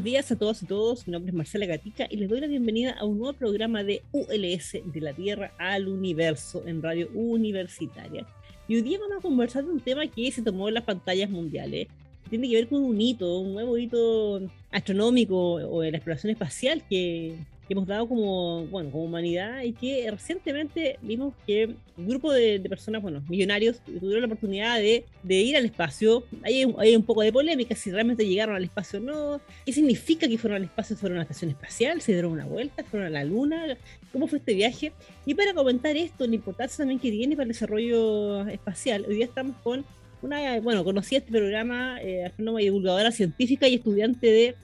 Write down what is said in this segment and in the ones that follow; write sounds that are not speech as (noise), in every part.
buenos días a todos y todos. Mi nombre es Marcela Gatica y les doy la bienvenida a un nuevo programa de ULS de la Tierra al Universo en Radio Universitaria. Y hoy día vamos a conversar de un tema que se tomó en las pantallas mundiales. Tiene que ver con un hito, un nuevo hito astronómico o de la exploración espacial que, que hemos dado como, bueno, como humanidad y que recientemente vimos que un grupo de, personas, bueno, millonarios, tuvieron la oportunidad de, de ir al espacio. Hay, hay, un poco de polémica si realmente llegaron al espacio o no. ¿Qué significa que fueron al espacio? ¿Fueron a una estación espacial? ¿Se dieron una vuelta? ¿Fueron a la luna? ¿Cómo fue este viaje? Y para comentar esto, la importancia también que tiene para el desarrollo espacial, hoy día estamos con una, bueno, conocí este programa, eh, astrónoma y divulgadora científica y estudiante de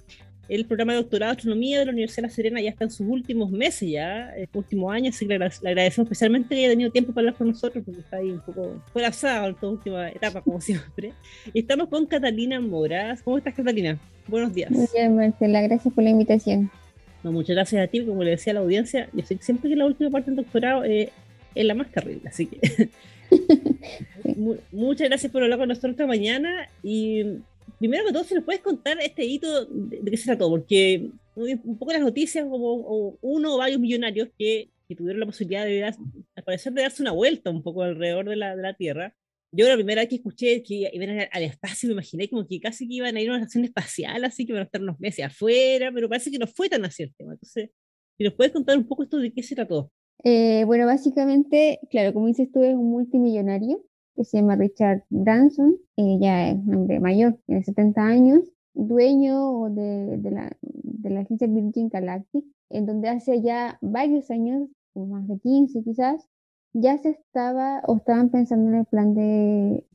el programa de doctorado de astronomía de la Universidad de La Serena ya está en sus últimos meses ya, sus últimos años, así que le, agradecemos especialmente que haya tenido tiempo para hablar con nosotros, porque está ahí un poco colapsado en esta última etapa, como (laughs) siempre. Y estamos con Catalina Moras. ¿Cómo estás, Catalina? Buenos días. Muy bien, Marcela, gracias por la invitación. No, muchas gracias a ti, como le decía a la audiencia, yo sé que siempre que la última parte del doctorado eh, es la más terrible, así que... (laughs) (laughs) muchas gracias por hablar con nosotros esta mañana y primero que todo, si nos puedes contar este hito de, qué se trató, porque un poco las noticias como uno o varios millonarios que, que tuvieron la posibilidad de, al parecer, de darse una vuelta un poco alrededor de la, de la Tierra. Yo la primera vez que escuché que iban al espacio me imaginé como que casi que iban a ir a una estación espacial, así que iban a estar unos meses afuera, pero parece que no fue tan así el tema. Entonces, si nos puedes contar un poco esto de qué se trató. Eh, bueno, básicamente, claro, como dices tú, es un multimillonario que se llama Richard Branson, ya es un hombre mayor, tiene 70 años, dueño de, de, la, de la agencia Virgin Galactic, en donde hace ya varios años, más de 15 quizás, ya se estaba o estaban pensando en el plan de,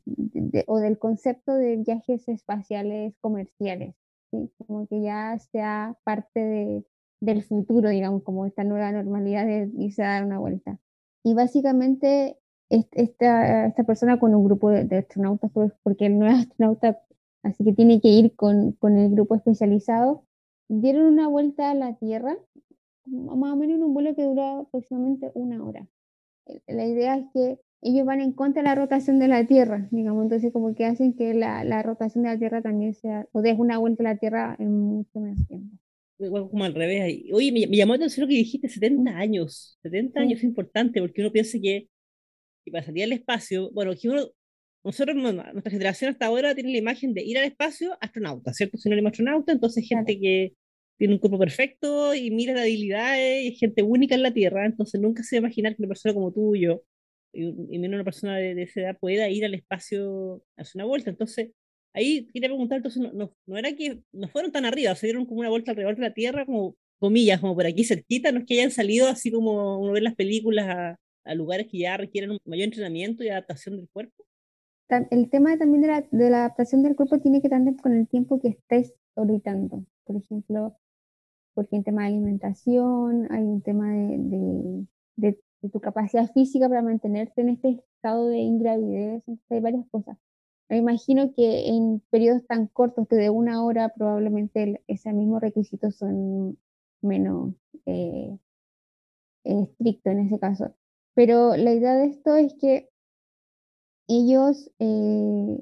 o del concepto de viajes espaciales comerciales, ¿sí? como que ya sea parte de, del futuro, digamos, como esta nueva normalidad de irse a dar una vuelta. Y básicamente esta, esta persona con un grupo de, astronautas, pues, porque no es astronauta, así que tiene que ir con, con, el grupo especializado, dieron una vuelta a la Tierra, más o menos en un vuelo que dura aproximadamente una hora. La idea es que ellos van en contra de la rotación de la Tierra, digamos, entonces como que hacen que la, la rotación de la Tierra también sea, o des una vuelta a la Tierra en mucho menos tiempo como al revés. Oye, me, llamó la atención lo que dijiste, 70 años. 70 años es importante porque uno piensa que y para salir al espacio, bueno, que uno, nosotros, nuestra generación hasta ahora tiene la imagen de ir al espacio astronauta, ¿cierto? Sinónimo astronauta, entonces gente que tiene un cuerpo perfecto y mira las habilidades y es gente única en la Tierra, entonces nunca se va a imaginar que una persona como tú y yo, y, menos una persona de, esa edad, pueda ir al espacio a hacer una vuelta. Entonces, ahí quería preguntar, entonces, no, no, era que no fueron tan arriba, se dieron como una vuelta alrededor de la Tierra, como comillas, como por aquí cerquita, no es que hayan salido así como uno ve en las películas a, a lugares que ya requieren un mayor entrenamiento y adaptación del cuerpo? El tema también de la, de la adaptación del cuerpo tiene que ver con el tiempo que estés orbitando. Por ejemplo, porque en tema de alimentación, hay un tema de, de, de, tu capacidad física para mantenerte en este estado de ingravidez, entonces hay varias cosas. Me imagino que en periodos tan cortos que de una hora probablemente ese mismo requisito son menos eh, estrictos en ese caso. Pero la idea de esto es que ellos, eh,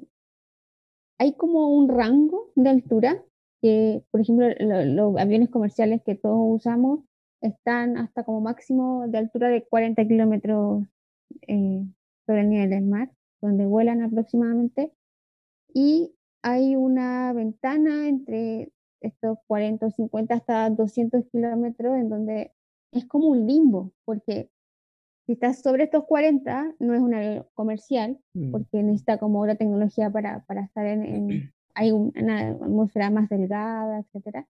hay como un rango de altura que, por ejemplo, los aviones comerciales que todos usamos están hasta como máximo de altura de 40 kilómetros eh, sobre el nivel del mar, donde vuelan aproximadamente. Y hay una ventana entre estos 40 o 50 hasta 200 kilómetros en donde es como un limbo, porque si estás sobre estos 40, no es un avión comercial, mm. porque necesita como otra tecnología para, para estar en, en (clears throat) hay una atmósfera más delgada, etc.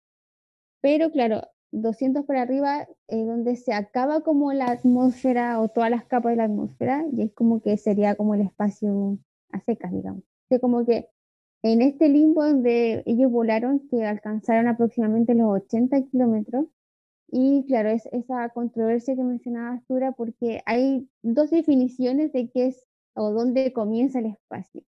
Pero claro, 200 por arriba es donde se acaba como la atmósfera o todas las capas de la atmósfera y es como que sería como el espacio a secas, digamos. O como que en este limbo donde ellos volaron, que alcanzaron aproximadamente los 80 kilómetros, y claro, es esa controversia que mencionaba Astura, porque hay dos definiciones de qué es o dónde comienza el espacio.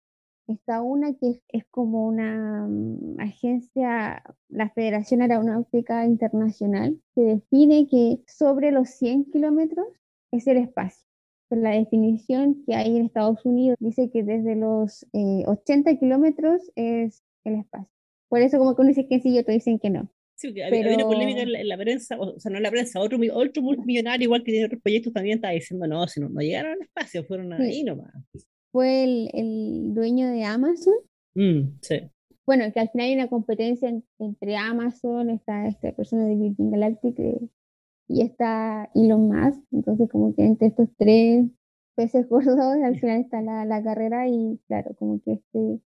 Está una que es, como una mm, agencia, la Federación Aeronáutica Internacional, que define que sobre los 100 kilómetros es el espacio. Pero la definición que hay en Estados Unidos dice que desde los 80 eh, kilómetros es el espacio. Por eso como que uno dice que sí y otros dicen que no. Sí, porque había una polémica en la, prensa, o sea, no en la prensa, otro, otro multimillonario, igual que tiene otros proyectos, también estaba diciendo, no, si no, no llegaron al espacio, fueron ahí nomás. Fue el, el dueño de Amazon. Mm, sí. Bueno, que al final hay una competencia entre Amazon, está esta persona de Virgin Galactic eh, y está Elon Musk, entonces como que entre estos tres peces gordos al (laughs) final está la, la carrera y claro, como que este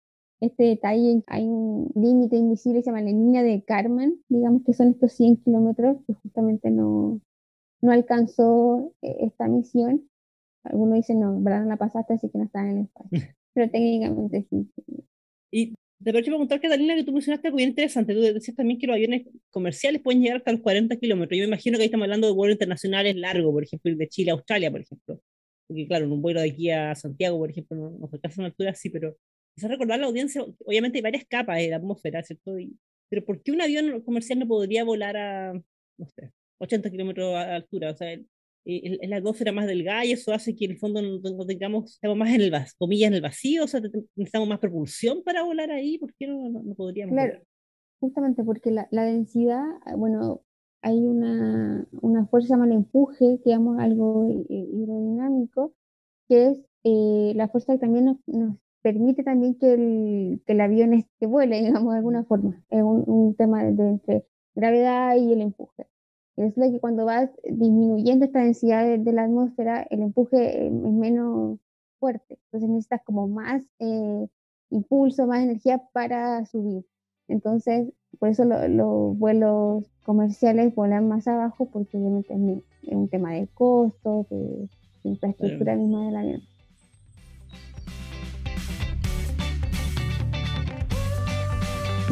este detalle, hay un límite invisible, se llama la línea de Carmen, digamos que son estos 100 kilómetros que justamente no, no alcanzó eh, esta misión. Algunos dicen, no, verdad no la pasaste, así que no está en el espacio. (laughs) Pero técnicamente sí. Y te quiero preguntar, Catalina, que tú mencionaste algo bien interesante. Tú decías también que los aviones comerciales pueden llegar hasta los 40 kilómetros. Yo me imagino que ahí estamos hablando de vuelos internacionales largos, por ejemplo, de Chile a Australia, por ejemplo. Porque, claro, en un vuelo de aquí a Santiago, por ejemplo, no, no alcanza una altura así, pero quizás recordar a la audiencia, obviamente hay varias capas de la atmósfera, ¿cierto? pero ¿por qué un avión comercial no podría volar a, no sé, 80 kilómetros de altura? O sea, es la atmósfera más delgada y eso hace que en el fondo no, tengamos, estamos más en el vacío, comillas, en el vacío, o sea, necesitamos más propulsión para volar ahí, ¿por qué no, no, podríamos? Claro, justamente porque la, la, densidad, bueno, hay una, una fuerza llama el empuje, que llama algo hidrodinámico, que es eh, la fuerza que también nos, nos permite también que el, que el avión este vuele, (laughs) digamos, de alguna forma. Es un, tema de, entre gravedad y el empuje. Es que cuando vas disminuyendo esta densidad de, la atmósfera, el empuje es menos fuerte. Entonces necesitas como más eh, impulso, más energía para subir. Entonces, por eso los vuelos comerciales vuelan más abajo, porque obviamente es, un tema de costos, de, infraestructura misma del avión.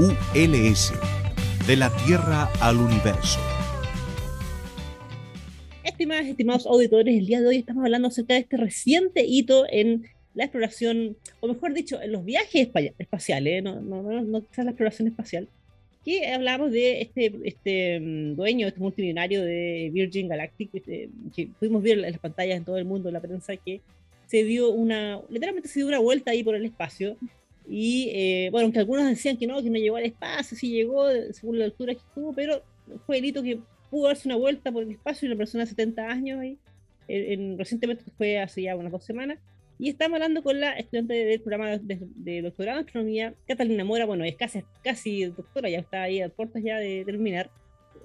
ULS, de la Tierra al Universo. Estimadas, estimados auditores, el día de hoy estamos hablando acerca de este reciente hito en la exploración, o mejor dicho, en los viajes espaciales, no, no, no, no quizás la exploración espacial, que hablamos de este, este mm, dueño, este multimillonario de Virgin Galactic, este, que pudimos ver en las pantallas en todo el mundo, en la prensa, que se dio una, literalmente se dio una vuelta ahí por el espacio, y eh, bueno, aunque algunos decían que no, que no llegó al espacio, sí llegó según la altura que estuvo, pero fue el hito que pudo darse una vuelta por el espacio y una persona de 70 años ahí, en, recientemente fue hace ya unas dos semanas. Y estamos hablando con la estudiante del programa de, doctorado en astronomía, Catalina Mora. Bueno, es casi, casi doctora, ya está ahí a puertas ya de terminar en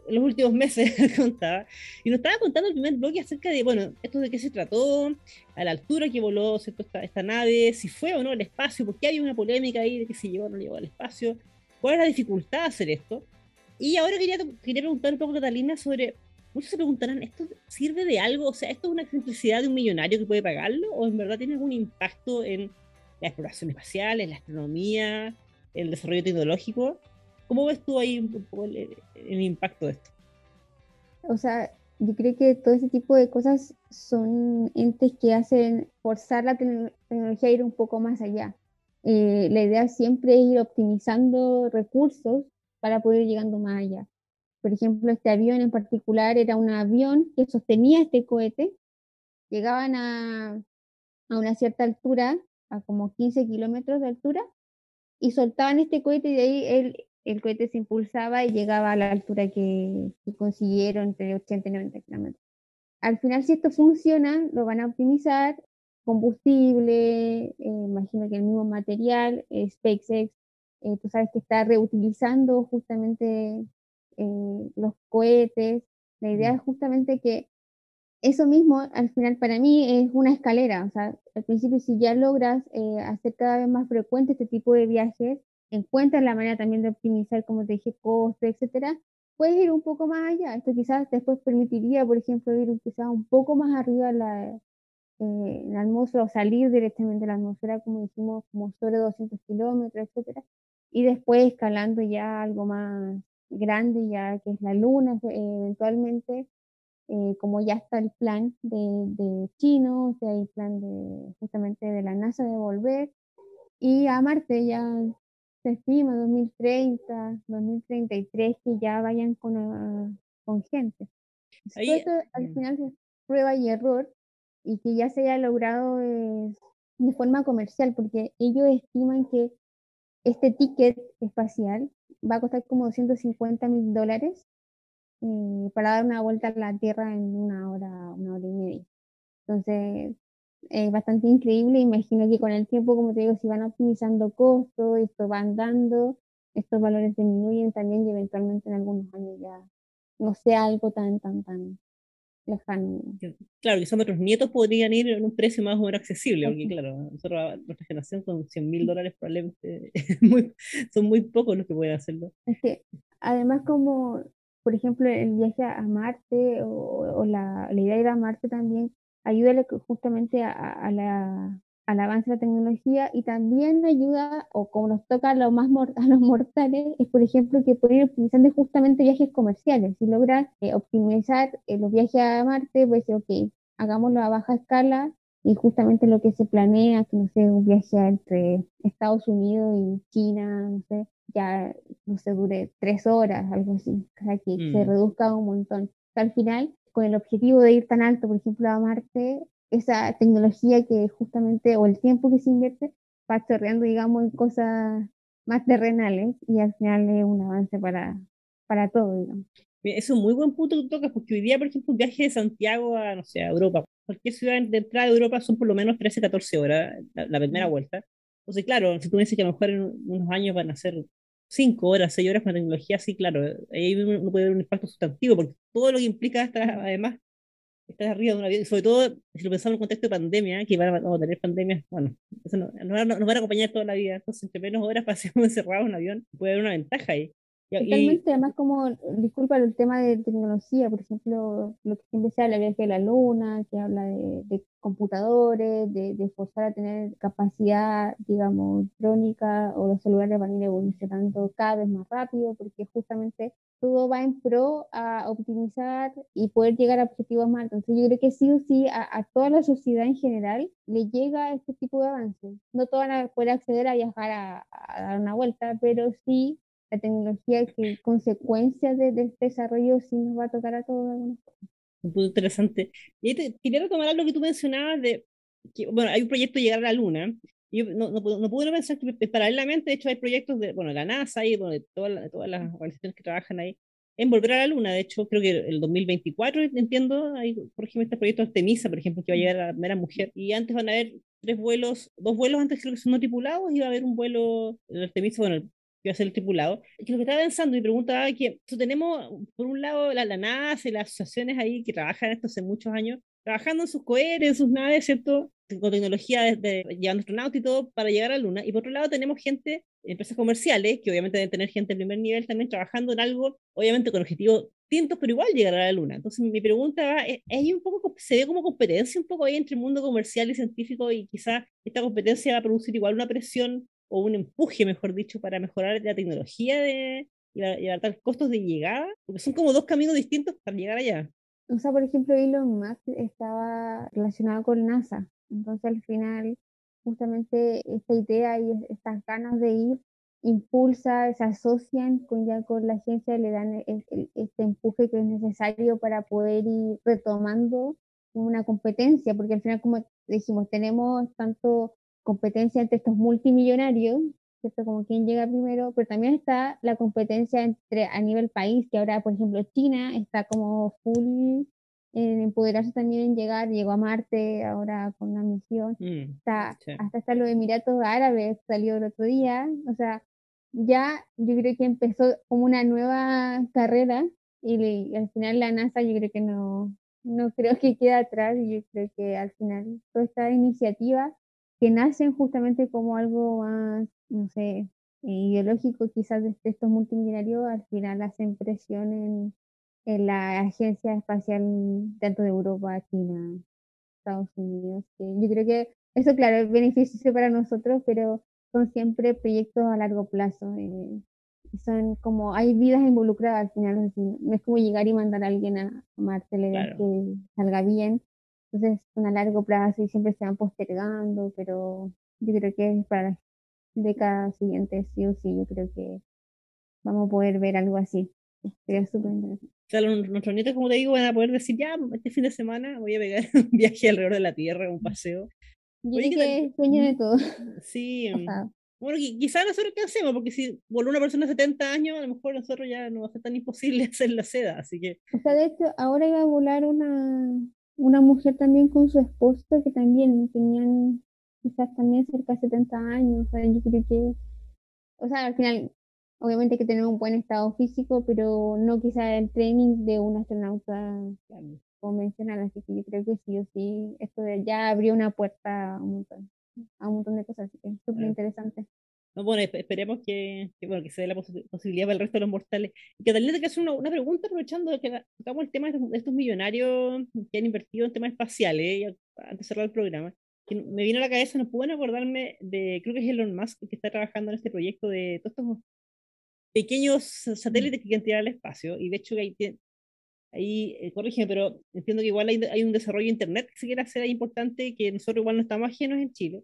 los últimos meses (laughs) contaba, y nos estaba contando el primer bloque acerca de, bueno, esto de qué se trató, a la altura que voló Esta, esta, nave, si fue o no al espacio, porque había una polémica ahí de que si llegó o no llegó al espacio, cuál es la dificultad de hacer esto. Y ahora quería, quería preguntar un poco a Catalina sobre, muchos se preguntarán, ¿esto sirve de algo? O sea, ¿esto es una simplicidad de un millonario que puede pagarlo? ¿O en verdad tiene algún impacto en la exploración espacial, en la astronomía, en el desarrollo tecnológico? ¿Cómo ves tú ahí un poco el, impacto de esto? O sea, yo creo que todo ese tipo de cosas son entes que hacen forzar la tecnología a ir un poco más allá. Eh, la idea siempre es ir optimizando recursos para poder ir llegando más allá. Por ejemplo, este avión en particular era un avión que sostenía este cohete. Llegaban a, a una cierta altura, a como 15 kilómetros de altura, y soltaban este cohete y de ahí él el cohete se impulsaba y llegaba a la altura que, consiguieron, entre 80 y 90 kilómetros. Al final, si esto funciona, lo van a optimizar, combustible, eh, imagino que el mismo material, eh, SpaceX, eh, tú sabes que está reutilizando justamente los cohetes. La idea es justamente que eso mismo, al final, para mí es una escalera. O sea, al principio, si ya logras hacer cada vez más frecuente este tipo de viajes, encuentras la manera también de optimizar, como te dije, costes, etcétera, puedes ir un poco más allá. Esto quizás después permitiría, por ejemplo, ir quizás un poco más arriba en la, eh, la atmósfera o salir directamente de la atmósfera, como dijimos, como sobre 200 kilómetros, etcétera, y después escalando ya algo más grande, ya que es la Luna, eh, eventualmente, eh, como ya está el plan de, de chino, o sea, el plan de justamente de la NASA de volver, y a Marte ya se estima 2030, 2033 que ya vayan con, ah, con gente. Esto al final es prueba y error y que ya se haya logrado de forma comercial, porque ellos estiman que este ticket espacial va a costar como 250 mil dólares eh, para dar una vuelta a la Tierra en una hora, una hora y media. Entonces, es bastante increíble. Imagino que con el tiempo, como te digo, si van optimizando costos, esto va andando, estos valores disminuyen también y eventualmente en algunos años ya no sea algo tan, tan, tan lejano. Claro, quizás nuestros nietos podrían ir en un precio más o menos accesible, porque claro, nosotros, nuestra generación con 100 mil dólares probablemente (laughs) muy, son muy pocos los que pueden hacerlo. Es que además como, por ejemplo, el viaje a Marte o, la, la, idea de ir a Marte también ayuda justamente a, a la al avance de la tecnología y también ayuda, o como nos toca a los, más a los mortales, es por ejemplo que pueden ir optimizando justamente viajes comerciales. Si logran eh, optimizar eh, los viajes a Marte, pues ok, hagámoslo a baja escala y justamente lo que se planea, que no sé, un viaje entre Estados Unidos y China, no sé, ya no se dure tres horas, algo así, para que se mm. reduzca un montón. al final, con el objetivo de ir tan alto, por ejemplo, a Marte, esa tecnología que justamente, o el tiempo que se invierte, va chorreando, digamos, en cosas más terrenales y al final es un avance para, para todo, digamos. Es un muy buen punto que tú tocas, porque hoy día, por ejemplo, un viaje de Santiago a, no sé, a Europa, cualquier ciudad de entrada de Europa son por lo menos 13, 14 horas la, primera vuelta. Entonces, claro, si tú me dices que a lo mejor en unos años van a ser 5 horas, 6 horas con la tecnología, sí, claro, ahí uno puede ver un impacto sustantivo, porque todo lo que implica hasta, además estás arriba de un avión, sobre todo si lo pensamos en un contexto de pandemia, que vamos a tener pandemias, bueno, eso no, nos van a acompañar toda la vida, entonces entre menos horas (laughs) pasemos encerrados en un avión, puede haber una ventaja ahí. Totalmente, además como, disculpa el tema de tecnología, por ejemplo, lo que siempre se habla, viaje de la luna, que habla de, de computadores, de, de, forzar a tener capacidad, digamos, electrónica, o los celulares van a ir evolucionando cada vez más rápido, porque justamente todo va en pro a optimizar y poder llegar a objetivos más altos. Entonces yo creo que sí o sí a, a toda la sociedad en general le llega este tipo de avances. No todos van a poder acceder a viajar a, a dar una vuelta, pero sí la tecnología que consecuencia de, de, este desarrollo sí nos va a tocar a todos de alguna forma. Un interesante. Y te, quería retomar algo que tú mencionabas de que, bueno, hay un proyecto de llegar a la Luna. Yo no, no, no pude pensar que paralelamente, de hecho, hay proyectos de, bueno, la NASA y bueno, de todas, todas las organizaciones que trabajan ahí en volver a la Luna. De hecho, creo que el 2024, entiendo, hay, por ejemplo, este proyecto Artemisa, por ejemplo, que va a llegar a la primera mujer. Y antes van a haber tres vuelos, dos vuelos antes creo que son no tripulados y va a haber un vuelo, el Artemisa, bueno, que va a ser el tripulado, que lo que estaba pensando y preguntaba que tenemos, por un lado, la, la NASA y las asociaciones ahí que trabajan esto hace muchos años, trabajando en sus cohetes, en sus naves, ¿cierto? Con tecnología de, de llevando astronautas y todo para llegar a la Luna. Y por otro lado tenemos gente, empresas comerciales, que obviamente deben tener gente de primer nivel también trabajando en algo, obviamente con objetivos distintos, pero igual llegar a la Luna. Entonces mi pregunta es, ¿hay un poco, se ve como competencia un poco ahí entre el mundo comercial y científico y quizás esta competencia va a producir igual una presión o un empuje, mejor dicho, para mejorar la tecnología de, y, abaratar costos de llegada, porque son como dos caminos distintos para llegar allá. O sea, por ejemplo, Elon Musk estaba relacionado con NASA, entonces al final justamente esta idea y estas ganas de ir impulsa, se asocian con ya con la agencia, le dan este empuje que es necesario para poder ir retomando una competencia, porque al final, como dijimos, tenemos tanto competencia entre estos multimillonarios, ¿cierto? Como quién llega primero, pero también está la competencia entre a nivel país, que ahora, por ejemplo, China está como full en empoderarse también en llegar, llegó a Marte ahora con una misión, mm, está, hasta está lo de Emiratos Árabes, salió el otro día, o sea, ya yo creo que empezó como una nueva carrera y, al final la NASA yo creo que no, no creo que quede atrás, yo creo que al final toda esta iniciativa que nacen justamente como algo más, no sé, ideológico quizás de estos multimillonarios, al final hacen presión en, en la agencia espacial tanto de Europa, China, Estados Unidos. yo creo que eso, claro, es beneficio para nosotros, pero son siempre proyectos a largo plazo. Eh, son como, hay vidas involucradas al final, no es como llegar y mandar a alguien a Marte, le que salga bien, entonces son a largo plazo y siempre se van postergando, pero yo creo que para las décadas siguientes sí o sí, yo creo que vamos a poder ver algo así. Sería súper interesante. O sea, nuestros nietos, como te digo, van a poder decir, ya, este fin de semana voy a pegar (laughs) un viaje alrededor de la Tierra, un paseo. Yo creo que sueño de todo. Sí, (laughs) Bueno, quizás nosotros qué hacemos, porque si por una persona de 70 años, a lo mejor nosotros ya no va a ser tan imposible (laughs) hacer la seda, así que... O sea, de hecho, ahora iba a volar una, una mujer también con su esposo, que también tenían quizás también cerca de 70 años, o sea, yo creo que... O sea, al final, obviamente hay que tener un buen estado físico, pero no quizás el training de un astronauta convencional, así que yo creo que sí o sí, esto ya abrió una puerta a un montón a un montón de cosas, así que es súper interesante. No, bueno, esperemos que, que, bueno, que se dé la posibilidad para el resto de los mortales. Tal vez que hacer una, una, pregunta aprovechando que tocamos el tema de estos, millonarios que han invertido en temas espaciales, antes de cerrar el programa, que me vino a la cabeza, no pueden acordarme de, creo que es Elon Musk que está trabajando en este proyecto de todos estos pequeños satélites que quieren tirar al espacio, y de hecho ahí, ahí eh, corrígeme, pero entiendo que igual hay, hay, un desarrollo de Internet que se quiere hacer importante, que nosotros igual no estamos ajenos en Chile,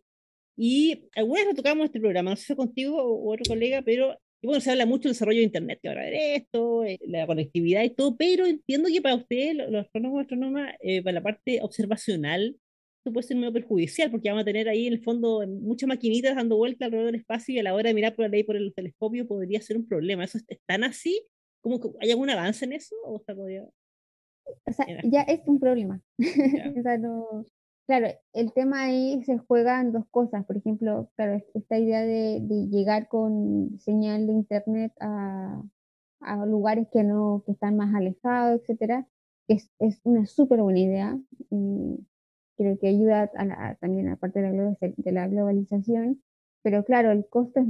y alguna vez tocamos este programa, no sé si contigo o, otro colega, pero bueno, se habla mucho del desarrollo de Internet, que ahora de esto, eh, la conectividad y todo, pero entiendo que para ustedes, los, astrónomos y astrónomas, eh, para la parte observacional, esto puede ser medio perjudicial, porque vamos a tener ahí en el fondo muchas maquinitas dando vueltas alrededor del espacio y a la hora de mirar por ahí por el telescopio podría ser un problema. ¿Eso es tan así? ¿Cómo, ¿Hay algún avance en eso? ¿O está O sea, ya es un problema. (laughs) o sea, no, Claro, el tema ahí se juega en dos cosas. Por ejemplo, claro, esta idea de, llegar con señal de internet a, lugares que no, que están más alejados, etcétera, es, una súper buena idea. Y creo que ayuda a también aparte de la, de la globalización. Pero claro, el costo es,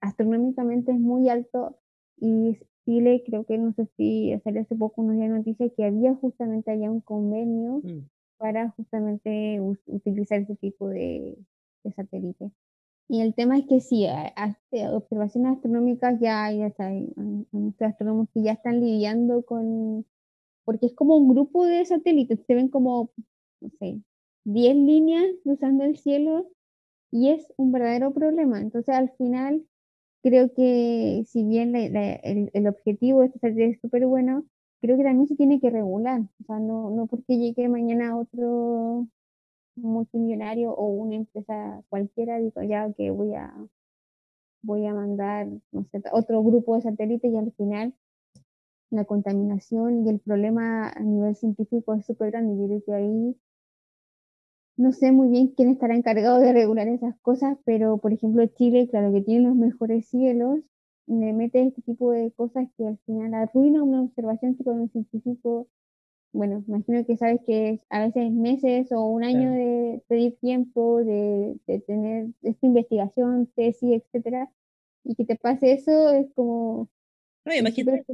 astronómicamente es muy alto y Chile, creo que no sé si salió hace poco unos días noticias que había justamente allá un convenio mm para justamente utilizar ese tipo de, de satélite. Y el tema es que sí, observaciones astronómicas ya hay, hay, muchos astrónomos que ya están lidiando con, porque es como un grupo de satélites, se ven como, no sé, 10 líneas cruzando el cielo y es un verdadero problema. Entonces al final creo que si bien el, el, objetivo de este satélite es súper bueno, creo que también se tiene que regular, o sea, no, no porque llegue mañana otro multimillonario o una empresa cualquiera, digo ya que voy a voy a mandar, no sé, otro grupo de satélites y al final la contaminación y el problema a nivel científico es súper grande. Yo creo que ahí no sé muy bien quién estará encargado de regular esas cosas, pero por ejemplo Chile, claro que tiene los mejores cielos me mete este tipo de cosas que al final arruina una observación que con un científico, bueno, imagino que sabes que a veces meses o un año de pedir tiempo, de, de, tener esta investigación, tesis, etcétera, y que te pase eso es como... No, imagínate.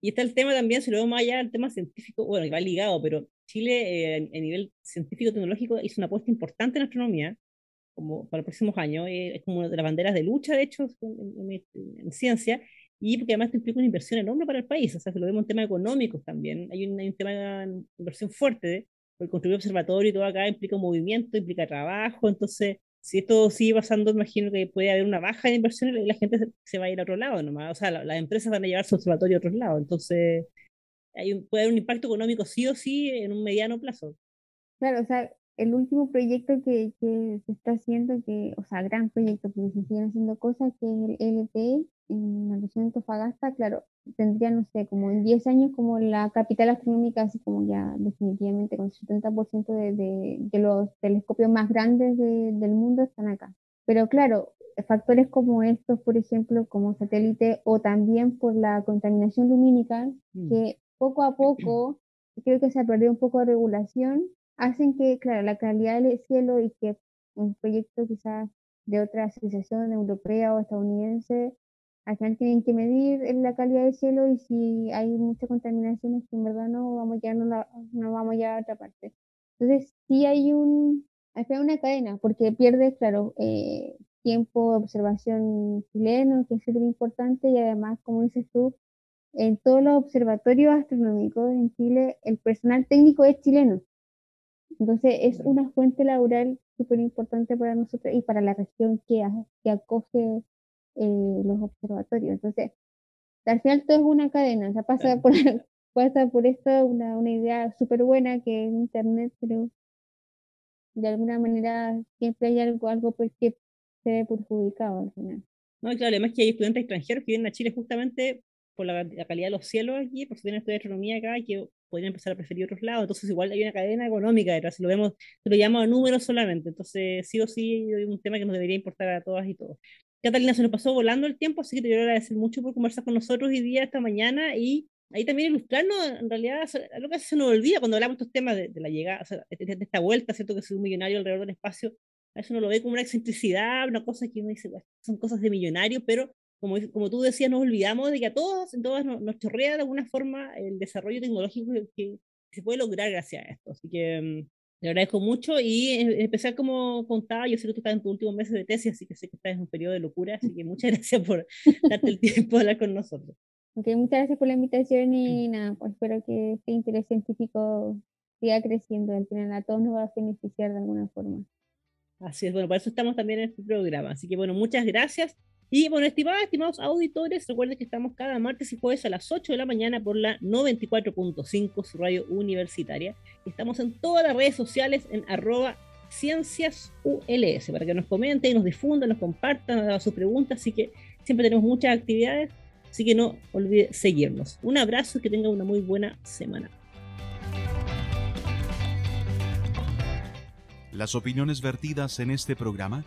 Y está el tema también, si lo vemos más allá, el tema científico, bueno, va ligado, pero Chile eh, a nivel científico-tecnológico hizo una apuesta importante en astronomía, como para los próximos años, eh, es como de las banderas de lucha, de hecho, en, ciencia, y porque además te implica una inversión enorme para el país, o sea, si lo vemos en temas económicos también, hay un, tema de inversión fuerte, porque construir observatorio y todo acá implica movimiento, implica trabajo, entonces, si esto sigue pasando, imagino que puede haber una baja de inversión y la gente se, va a ir a otro lado nomás, o sea, las empresas van a llevar su observatorio a otros lados, entonces, hay puede haber un impacto económico sí o sí en un mediano plazo. Claro, o sea, el último proyecto que, que, se está haciendo, que, o sea, gran proyecto, porque se siguen haciendo cosas, que es el LTE en la región de Antofagasta, claro, tendría, no sé, como en 10 años como la capital astronómica, así como ya definitivamente con el 70% de, de, de, los telescopios más grandes del mundo están acá. Pero claro, factores como estos, por ejemplo, como satélite o también por la contaminación lumínica, mm. que poco a poco creo que se ha perdido un poco de regulación hacen que, claro, la calidad del cielo y que un proyecto quizás de otra asociación europea o estadounidense, al final tienen que medir la calidad del cielo y si hay mucha contaminación es que en verdad no vamos a llegar, no, vamos a a otra parte. Entonces, sí hay un, hay una cadena, porque pierde, claro, eh, tiempo de observación chileno, que es súper importante, y además, como dices tú, en todos los observatorios astronómicos en Chile, el personal técnico es chileno. Entonces es una fuente laboral súper importante para nosotros y para la región que, que acoge eh, los observatorios. Entonces, al final todo es una cadena, o sea, pasa por, (laughs) pasa por esto una, una idea súper buena que es Internet, pero de alguna manera siempre hay algo, algo porque se ve perjudicado al final. No, claro, además que hay estudiantes extranjeros que vienen a Chile justamente por la, calidad de los cielos aquí, por si tienen estudiar astronomía acá, que podrían empezar a preferir otros lados. Entonces, igual hay una cadena económica detrás, si lo vemos, lo llamamos a números solamente. Entonces, sí o sí, es un tema que nos debería importar a todas y todos. Catalina, se nos pasó volando el tiempo, así que te quiero agradecer mucho por conversar con nosotros hoy día, esta mañana, y ahí también ilustrarnos, en realidad, lo que se nos olvida cuando hablamos de estos temas de, la llegada, de, esta vuelta, ¿cierto? Que es un millonario alrededor del espacio, a eso uno lo ve como una excentricidad, una cosa que uno dice, son cosas de millonario, pero como, como tú decías, nos olvidamos de que a todos, en todas nos, nos chorrea de alguna forma el desarrollo tecnológico que, se puede lograr gracias a esto. Así que mm, le agradezco mucho y en especial como contaba, yo sé que tú estás en tu último mes de tesis, así que sé que estás en un periodo de locura, así que muchas (laughs) gracias por darte el tiempo de hablar con nosotros. Ok, muchas gracias por la invitación y nada, pues espero que este interés científico siga creciendo, al final a todos nos va a beneficiar de alguna forma. Así es, bueno, por eso estamos también en este programa. Así que bueno, muchas gracias. Y bueno, estimadas, estimados auditores, recuerden que estamos cada martes y jueves a las 8 de la mañana por la 94.5, su radio universitaria. Estamos en todas las redes sociales en arroba cienciasuls para que nos comenten, nos difundan, nos compartan, nos hagan sus preguntas. Así que siempre tenemos muchas actividades, así que no olvide seguirnos. Un abrazo y que tengan una muy buena semana. Las opiniones vertidas en este programa